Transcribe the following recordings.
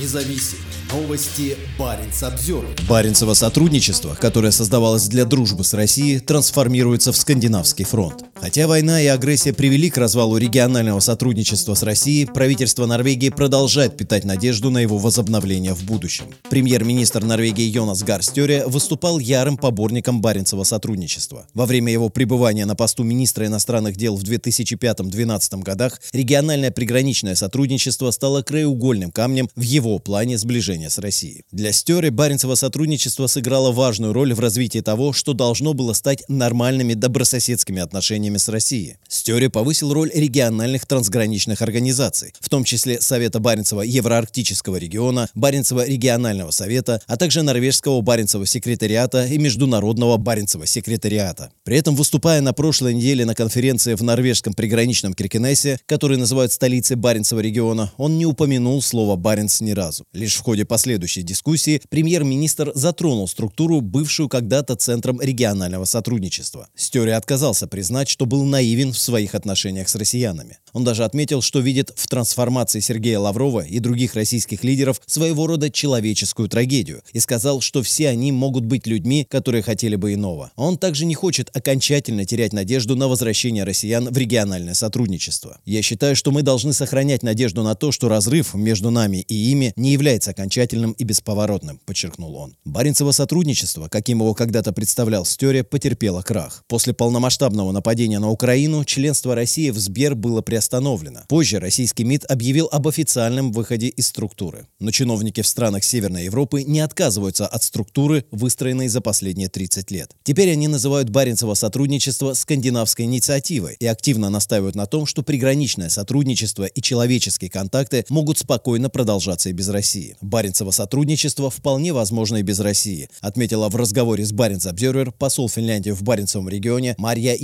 независим. Новости Баренц обзор. Баренцево сотрудничество, которое создавалось для дружбы с Россией, трансформируется в Скандинавский фронт. Хотя война и агрессия привели к развалу регионального сотрудничества с Россией, правительство Норвегии продолжает питать надежду на его возобновление в будущем. Премьер-министр Норвегии Йонас Гарстере выступал ярым поборником Баренцева сотрудничества. Во время его пребывания на посту министра иностранных дел в 2005-2012 годах региональное приграничное сотрудничество стало краеугольным камнем в его плане сближения с Россией. Для Стере Баренцево сотрудничество сыграло важную роль в развитии того, что должно было стать нормальными добрососедскими отношениями отношениями с Россией. Стёре повысил роль региональных трансграничных организаций, в том числе Совета Баренцева Евроарктического региона, Баренцева регионального совета, а также Норвежского Баренцева секретариата и Международного Баренцева секретариата. При этом, выступая на прошлой неделе на конференции в норвежском приграничном Киркенесе, который называют столицей Баренцева региона, он не упомянул слово «Баренц» ни разу. Лишь в ходе последующей дискуссии премьер-министр затронул структуру, бывшую когда-то центром регионального сотрудничества. Стёре отказался признать, что был наивен в своих отношениях с россиянами. Он даже отметил, что видит в трансформации Сергея Лаврова и других российских лидеров своего рода человеческую трагедию и сказал, что все они могут быть людьми, которые хотели бы иного. Он также не хочет окончательно терять надежду на возвращение россиян в региональное сотрудничество. Я считаю, что мы должны сохранять надежду на то, что разрыв между нами и ими не является окончательным и бесповоротным, подчеркнул он. Баренцево сотрудничество, каким его когда-то представлял Стере, потерпело крах. После полномасштабного нападения на Украину членство России в Сбер было приостановлено. Позже российский МИД объявил об официальном выходе из структуры. Но чиновники в странах Северной Европы не отказываются от структуры, выстроенной за последние 30 лет. Теперь они называют Баренцево сотрудничество скандинавской инициативой и активно настаивают на том, что приграничное сотрудничество и человеческие контакты могут спокойно продолжаться и без России. Баренцево сотрудничество вполне возможно и без России, отметила в разговоре с Баренц Обзервер посол Финляндии в Баренцевом регионе Марья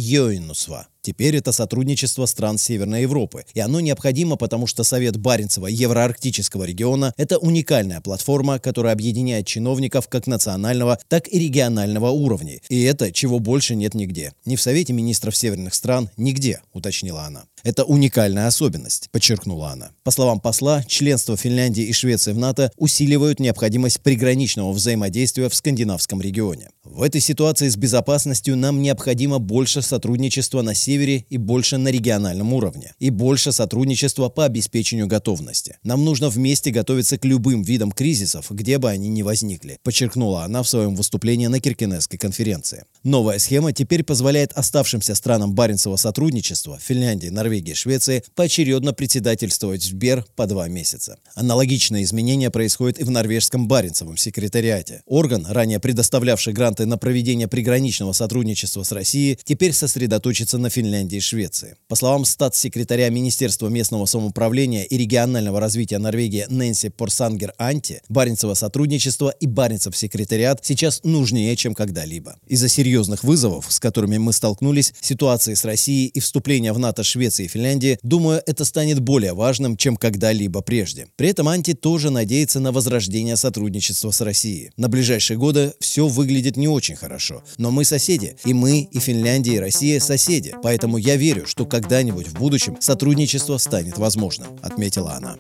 Йоинусва. Теперь это сотрудничество стран Северной Европы, и оно необходимо, потому что Совет Баренцева Евроарктического региона – это уникальная платформа, которая объединяет чиновников как национального, так и регионального уровней. И это чего больше нет нигде. Ни в Совете министров северных стран, нигде, уточнила она. Это уникальная особенность, подчеркнула она. По словам посла, членство Финляндии и Швеции в НАТО усиливают необходимость приграничного взаимодействия в скандинавском регионе. В этой ситуации с безопасностью нам необходимо больше сотрудничества на севере и больше на региональном уровне. И больше сотрудничества по обеспечению готовности. Нам нужно вместе готовиться к любым видам кризисов, где бы они ни возникли, подчеркнула она в своем выступлении на Киркенесской конференции. Новая схема теперь позволяет оставшимся странам Баренцева сотрудничества Финляндии, Норвегии Швеции поочередно председательствовать в БЕР по два месяца. Аналогичные изменения происходят и в норвежском Баренцевом секретариате. Орган, ранее предоставлявший гранты на проведение приграничного сотрудничества с Россией, теперь сосредоточится на Финляндии и Швеции. По словам статс-секретаря Министерства местного самоуправления и регионального развития Норвегии Нэнси Порсангер Анти, Баренцево сотрудничество и Баренцев секретариат сейчас нужнее, чем когда-либо. Из-за серьезных вызовов, с которыми мы столкнулись, ситуации с Россией и вступления в НАТО Швеции и Финляндии, думаю, это станет более важным, чем когда-либо прежде. При этом Анти тоже надеется на возрождение сотрудничества с Россией. На ближайшие годы все выглядит не очень хорошо, но мы соседи, и мы, и Финляндия, и Россия соседи, поэтому я верю, что когда-нибудь в будущем сотрудничество станет возможным, отметила она.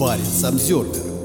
Парень Самсервер